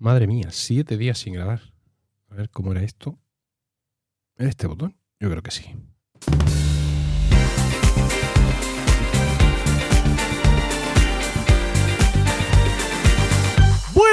Madre mía, siete días sin grabar. A ver cómo era esto. ¿Este botón? Yo creo que sí.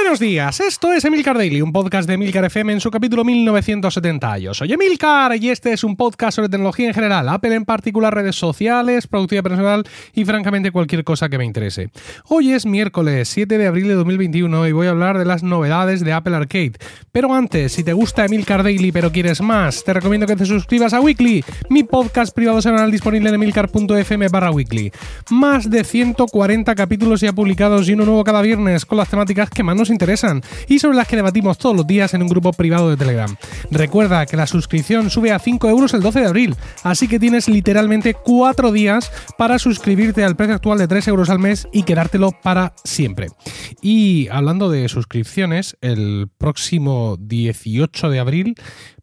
Buenos días, esto es Emilcar Daily, un podcast de Emilcar FM en su capítulo 1970. Yo soy Emilcar y este es un podcast sobre tecnología en general, Apple en particular, redes sociales, productividad personal y francamente cualquier cosa que me interese. Hoy es miércoles 7 de abril de 2021 y voy a hablar de las novedades de Apple Arcade. Pero antes, si te gusta Emilcar Daily pero quieres más, te recomiendo que te suscribas a Weekly, mi podcast privado semanal disponible en emilcar.fm barra weekly. Más de 140 capítulos ya publicados y uno nuevo cada viernes con las temáticas que más nos interesan y sobre las que debatimos todos los días en un grupo privado de Telegram. Recuerda que la suscripción sube a 5 euros el 12 de abril, así que tienes literalmente 4 días para suscribirte al precio actual de 3 euros al mes y quedártelo para siempre. Y hablando de suscripciones, el próximo 18 de abril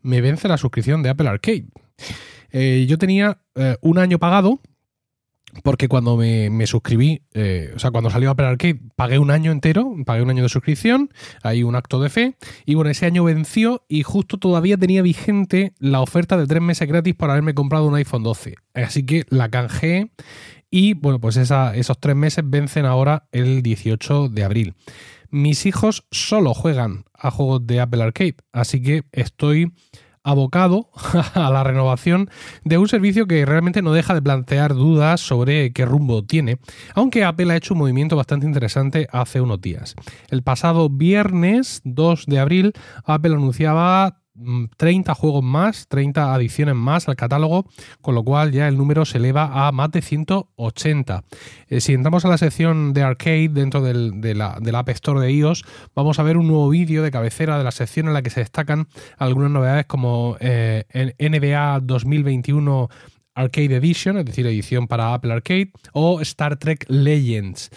me vence la suscripción de Apple Arcade. Eh, yo tenía eh, un año pagado porque cuando me, suscribí, eh, o sea, cuando salió Apple Arcade, pagué un año entero, pagué un año de suscripción, hay un acto de fe, y bueno, ese año venció y justo todavía tenía vigente la oferta de tres meses gratis por haberme comprado un iPhone 12. Así que la canjeé y bueno, pues esos tres meses vencen ahora el 18 de abril. Mis hijos solo juegan a juegos de Apple Arcade, así que estoy abocado a la renovación de un servicio que realmente no deja de plantear dudas sobre qué rumbo tiene, aunque Apple ha hecho un movimiento bastante interesante hace unos días. El pasado viernes 2 de abril, Apple anunciaba 30 mm, juegos más, 30 adiciones más al catálogo, con lo cual ya el número se eleva a más de 180. Eh, si entramos a la sección de arcade dentro del, de, la, App Store de iOS, vamos a ver un nuevo vídeo de cabecera de la sección en la que se destacan algunas novedades como eh, NBA 2021 Arcade Edition, es decir, edición para Apple Arcade, o Star Trek Legends.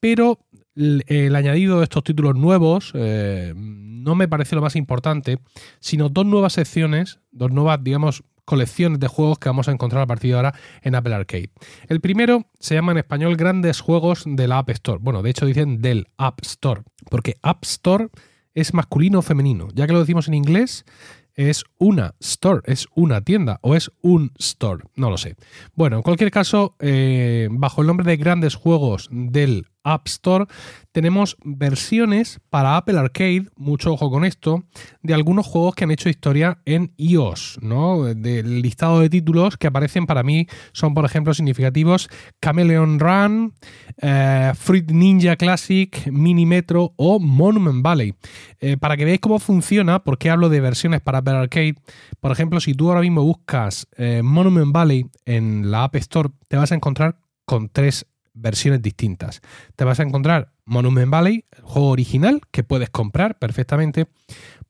Pero el, añadido de estos títulos nuevos eh, no me parece lo más importante, sino dos nuevas secciones, dos nuevas, digamos, colecciones de juegos que vamos a encontrar a partir de ahora en Apple Arcade. El primero se llama en español Grandes Juegos de la App Store. Bueno, de hecho dicen del App Store, porque App Store es masculino o femenino. Ya que lo decimos en inglés, es una store, es una tienda o es un store, no lo sé. Bueno, en cualquier caso, eh, bajo el nombre de grandes juegos del App Store tenemos versiones para Apple Arcade, mucho ojo con esto, de algunos juegos que han hecho historia en iOS, ¿no? Del listado de títulos que aparecen para mí son, por ejemplo, significativos Chameleon Run, eh, Fruit Ninja Classic, Mini Metro o Monument Valley. Eh, para que veáis cómo funciona, porque hablo de versiones para Apple Arcade, por ejemplo, si tú ahora mismo buscas eh, Monument Valley en la App Store, te vas a encontrar con tres versiones distintas. Te vas a encontrar Monument Valley, el juego original, que puedes comprar perfectamente.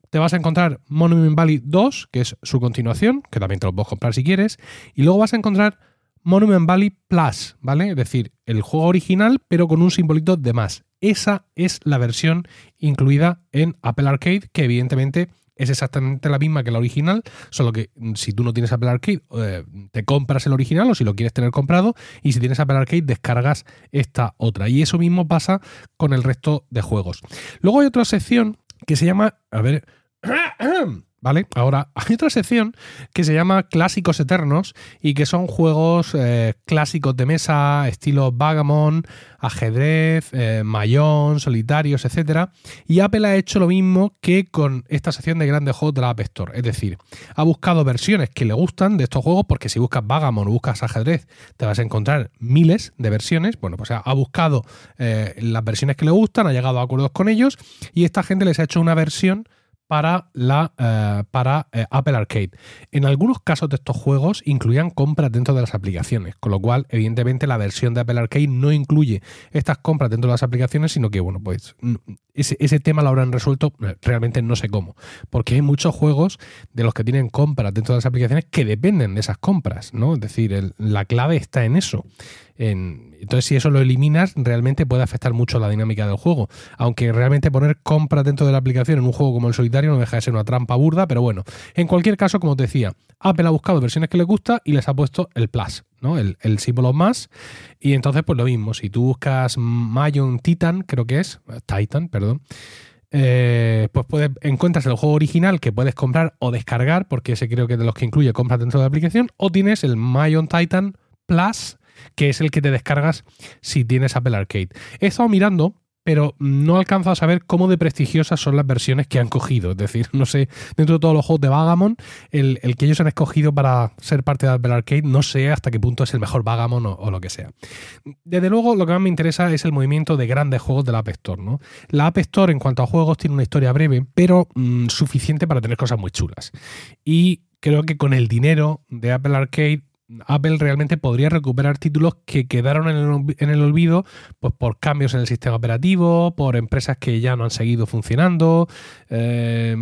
Te vas a encontrar Monument Valley 2, que es su continuación, que también te lo puedes comprar si quieres. Y luego vas a encontrar Monument Valley Plus, ¿vale? Es decir, el juego original, pero con un simbolito de más. Esa es la versión incluida en Apple Arcade, que evidentemente es exactamente la misma que la original, solo que mm, si tú no tienes Apple Arcade, eh, te compras el original o si lo quieres tener comprado, y si tienes Apple Arcade, descargas esta otra. Y eso mismo pasa con el resto de juegos. Luego hay otra sección que se llama, a ver, ¿Vale? Ahora, hay otra sección que se llama Clásicos Eternos y que son juegos eh, clásicos de mesa, estilo Vagamon, ajedrez, eh, mayón, solitarios, etc. Y Apple ha hecho lo mismo que con esta sección de grandes juegos de la App Store. Es decir, ha buscado versiones que le gustan de estos juegos, porque si buscas Vagamon o buscas ajedrez, te vas a encontrar miles de versiones. Bueno, pues ha buscado eh, las versiones que le gustan, ha llegado a acuerdos con ellos y esta gente les ha hecho una versión para, la, eh, para eh, Apple Arcade. En algunos casos de estos juegos incluían compras dentro de las aplicaciones, con lo cual, evidentemente, la versión de Apple Arcade no incluye estas compras dentro de las aplicaciones, sino que, bueno, pues ese, ese tema lo habrán resuelto eh, realmente no sé cómo, porque hay muchos juegos de los que tienen compras dentro de las aplicaciones que dependen de esas compras, ¿no? Es decir, la clave está en eso entonces, si eso lo eliminas, realmente puede afectar mucho la dinámica del juego. Aunque realmente poner compras dentro de la aplicación en un juego como el solitario no deja de ser una trampa burda, pero bueno, en cualquier caso, como te decía, Apple ha buscado versiones que le gusta y les ha puesto el plus, El, símbolo más. Y entonces, pues lo mismo, si tú buscas Mayon Titan, creo que es, Titan, perdón, eh, pues puedes, encuentras el juego original que puedes comprar o descargar, porque ese creo que de los que incluye compras dentro de la aplicación, o tienes el My on Titan Plus, que es el que te descargas si tienes Apple Arcade. He estado mirando pero no alcanzo a saber cómo de prestigiosas son las versiones que han cogido. Es decir, no sé, dentro de todos los juegos de Vagamon, el, que ellos han escogido para ser parte de Apple Arcade, no sé hasta qué punto es el mejor Vagamon o, lo que sea. Desde luego, lo que más me interesa es el movimiento de grandes juegos de la App Store. ¿no? La App Store, en cuanto a juegos, tiene una historia breve, pero mm, suficiente para tener cosas muy chulas. Y creo que con el dinero de Apple Arcade Apple realmente podría recuperar títulos que quedaron en el, olvido pues, por cambios en el sistema operativo, por empresas que ya no han seguido funcionando, eh,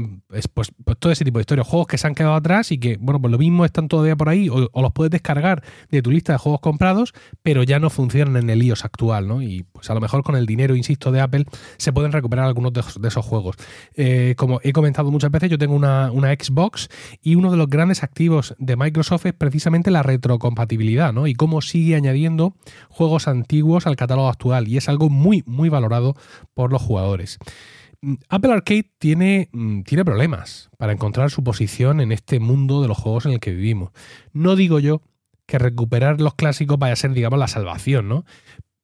pues, pues, todo ese tipo de historias, juegos que se han quedado atrás y que, bueno, pues lo mismo están todavía por ahí o, los puedes descargar de tu lista de juegos comprados, pero ya no funcionan en el iOS actual, ¿no? Y pues a lo mejor con el dinero, insisto, de Apple se pueden recuperar algunos de, esos juegos. Eh, como he comentado muchas veces, yo tengo una, una Xbox y uno de los grandes activos de Microsoft es precisamente la retrocompatibilidad, ¿no? Y cómo sigue añadiendo juegos antiguos al catálogo actual. Y es algo muy, muy valorado por los jugadores. Mm, Apple Arcade tiene, mm, tiene problemas para encontrar su posición en este mundo de los juegos en el que vivimos. No digo yo que recuperar los clásicos vaya a ser, digamos, la salvación, ¿no?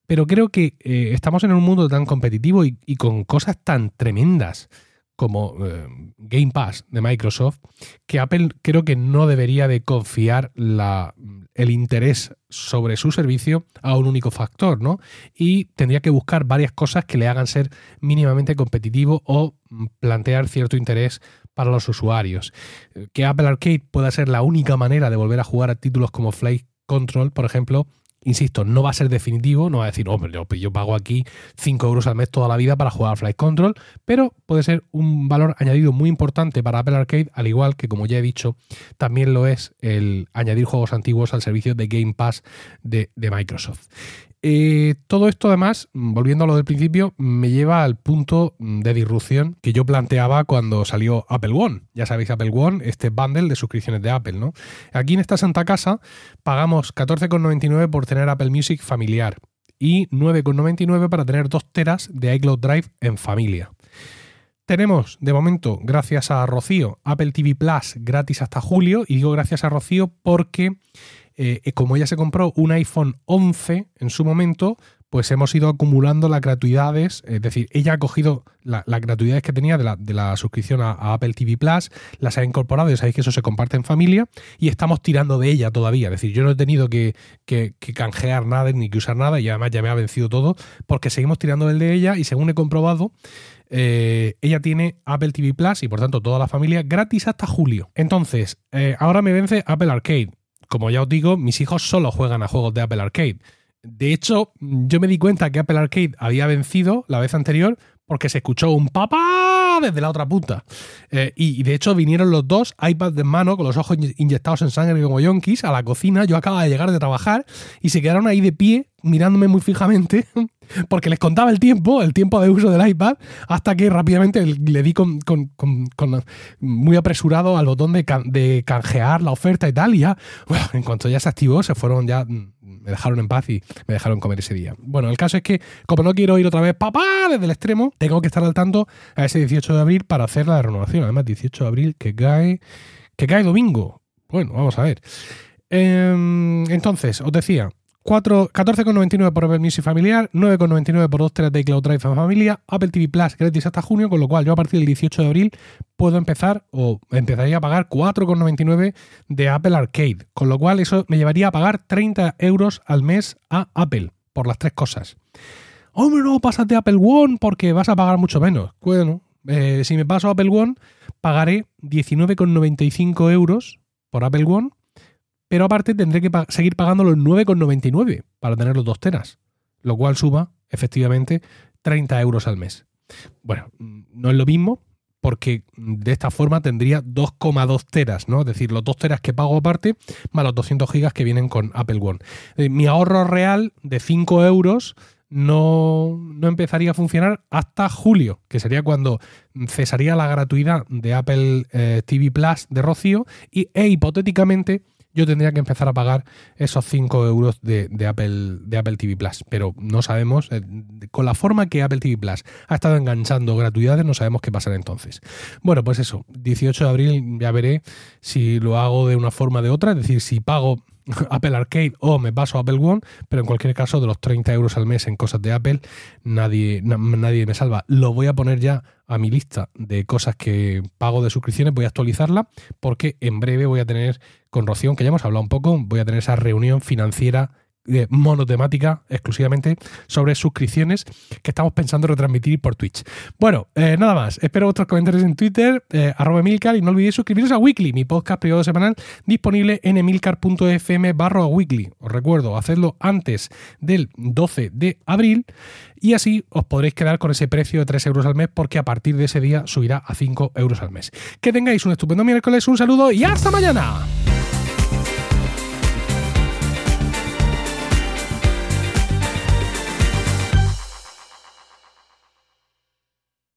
Pero creo que eh, estamos en un mundo tan competitivo y, con cosas tan tremendas como eh, Game Pass de Microsoft, que Apple creo que no debería de confiar el interés sobre su servicio a un único factor, ¿no? Y tendría que buscar varias cosas que le hagan ser mínimamente competitivo o plantear cierto interés para los usuarios. Que Apple Arcade pueda ser la única manera de volver a jugar a títulos como Flight Control, por ejemplo, Insisto, no va a ser definitivo, no va a decir, hombre, yo, pues yo pago aquí 5 euros al mes toda la vida para jugar a Flight Control, pero puede ser un valor añadido muy importante para Apple Arcade, al igual que, como ya he dicho, también lo es el añadir juegos antiguos al servicio de Game Pass de Microsoft. Eh, todo esto, además, volviendo a lo del principio, me lleva al punto de disrupción que yo planteaba cuando salió Apple One. Ya sabéis, Apple One, este bundle de suscripciones de Apple, ¿no? Aquí en esta santa casa pagamos 14,99 por tener Apple Music familiar y 9,99 para tener 2 teras de iCloud Drive en familia. Tenemos, de momento, gracias a Rocío, Apple TV Plus gratis hasta julio. Y digo gracias a Rocío porque eh, como ella se compró un iPhone 11 en su momento, pues hemos ido acumulando las gratuidades, es decir, ella ha cogido las gratuidades que tenía de la, suscripción a, Apple TV Plus, las ha incorporado, ya sabéis que eso se comparte en familia, y estamos tirando de ella todavía. Es decir, yo no he tenido que, canjear nada ni que usar nada, y además ya me ha vencido todo, porque seguimos tirando del de ella, y según he comprobado, eh, ella tiene Apple TV Plus y por tanto toda la familia gratis hasta julio. Entonces, eh, ahora me vence Apple Arcade como ya os digo, mis hijos solo juegan a juegos de Apple Arcade. De hecho, yo me di cuenta que Apple Arcade había vencido la vez anterior porque se escuchó un papá desde la otra punta. Eh, y, de hecho vinieron los dos, iPad de mano, con los ojos inyectados en sangre como yonkis, a la cocina. Yo acababa de llegar de trabajar y se quedaron ahí de pie, mirándome muy fijamente, porque les contaba el tiempo, el tiempo de uso del iPad, hasta que rápidamente le di con, muy apresurado al botón de, de, canjear la oferta y tal. Y ya, bueno, en cuanto ya se activó, se fueron ya me dejaron en paz y me dejaron comer ese día. Bueno, el caso es que, como no quiero ir otra vez, papá, desde el extremo, tengo que estar al tanto a ese 18 de abril para hacer la renovación. Además, 18 de abril que cae, que cae domingo. Bueno, vamos a ver. Em, entonces, os decía, 14,99 por Apple Music familiar, 9,99 por 2 teras de Cloud Drive familia, Apple TV Plus gratis hasta junio, con lo cual yo a partir del 18 de abril puedo empezar o empezaría a pagar 4,99 de Apple Arcade, con lo cual eso me llevaría a pagar 30 euros al mes a Apple por las tres cosas. Hombre, no, pásate a Apple One porque vas a pagar mucho menos. Bueno, eh, si me paso a Apple One, pagaré 19,95 euros por Apple One pero aparte tendré que seguir pagando los 9,99 para tener los dos teras, lo cual suba efectivamente 30 euros al mes. Bueno, no es lo mismo porque de esta forma tendría 2,2 teras, ¿no? Es decir, los 2 teras que pago aparte más los 200 gigas que vienen con Apple One. Eh, mi ahorro real de 5 euros no, empezaría a funcionar hasta julio, que sería cuando cesaría la gratuidad de Apple eh, TV Plus de Rocío y, e hipotéticamente yo tendría que empezar a pagar esos 5 euros de, Apple, de Apple TV Plus. Pero no sabemos, eh, con la forma que Apple TV Plus ha estado enganchando gratuidades, no sabemos qué pasará entonces. Bueno, pues eso, 18 de abril ya veré si lo hago de una forma o de otra, es decir, si pago Apple Arcade o me paso a Apple One, pero en cualquier caso de los 30 euros al mes en cosas de Apple, nadie, nadie me salva. Lo voy a poner ya a mi lista de cosas que pago de suscripciones, voy a actualizarla porque en breve voy a tener con Rocío, que ya hemos hablado un poco, voy a tener esa reunión financiera monotemática exclusivamente sobre suscripciones que estamos pensando retransmitir por Twitch. Bueno, eh, nada más. Espero vuestros comentarios en Twitter, eh, arroba Emilcar, y no olvidéis suscribiros a Weekly, mi podcast privado semanal disponible en emilcar.fm barro Weekly. Os recuerdo, hacedlo antes del 12 de abril y así os podréis quedar con ese precio de 3 euros al mes porque a partir de ese día subirá a 5 euros al mes. Que tengáis un estupendo miércoles, un saludo y hasta mañana.